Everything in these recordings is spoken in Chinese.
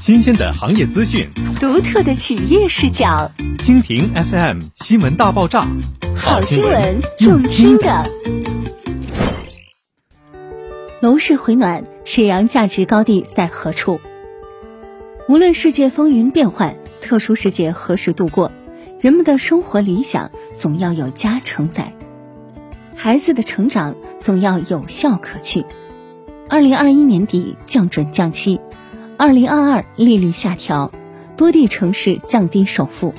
新鲜的行业资讯，独特的企业视角。蜻蜓 FM 新闻大爆炸，好新闻用听的。楼市回暖，沈阳价值高地在何处？无论世界风云变幻，特殊时节何时度过，人们的生活理想总要有家承载，孩子的成长总要有效可去。二零二一年底降准降息。二零二二利率下调，多地城市降低首付，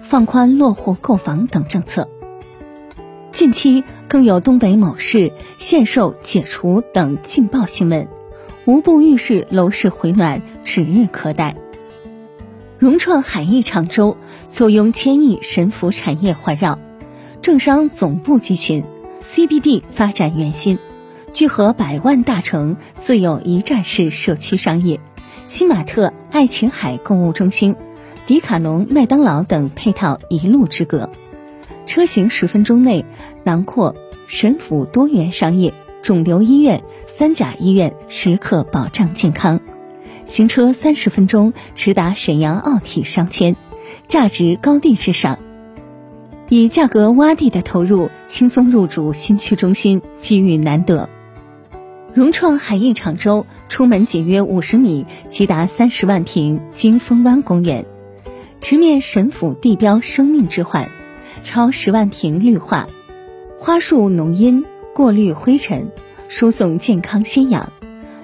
放宽落户购房等政策。近期更有东北某市限售解除等劲爆新闻，无不预示楼市回暖指日可待。融创海逸常州坐拥千亿神府产业环绕，政商总部集群，CBD 发展圆心，聚合百万大城自有一站式社区商业。新玛特、爱琴海购物中心、迪卡侬、麦当劳等配套一路之隔，车行十分钟内囊括神府多元商业、肿瘤医院、三甲医院，时刻保障健康；行车三十分钟直达沈阳奥体商圈，价值高地之上。以价格洼地的投入，轻松入驻新区中心，机遇难得。融创海逸常州出门仅约五十米，即达三十万平金峰湾公园，直面神府地标生命之环，超十万平绿化，花树浓荫过滤灰尘，输送健康新氧；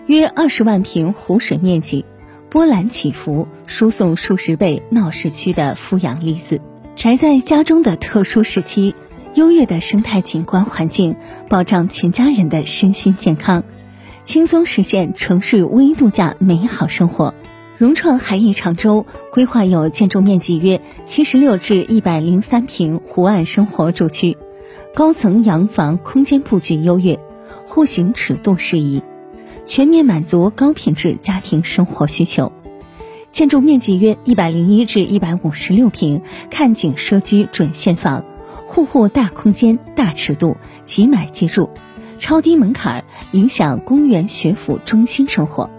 约二十万平湖水面积，波澜起伏，输送数十倍闹市区的负氧离子。宅在家中的特殊时期，优越的生态景观环境保障全家人的身心健康。轻松实现城市微度假美好生活。融创海逸常州规划有建筑面积约七十六至一百零三平湖岸生活住区，高层洋房空间布局优越，户型尺度适宜，全面满足高品质家庭生活需求。建筑面积约一百零一至一百五十六平看景奢居准现房，户户大空间大尺度，即买即住。超低门槛，影响公园学府中心生活，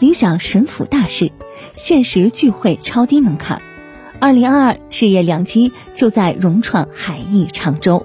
影响神府大事，限时聚会超低门槛。二零二二事业良机就在融创海逸常州。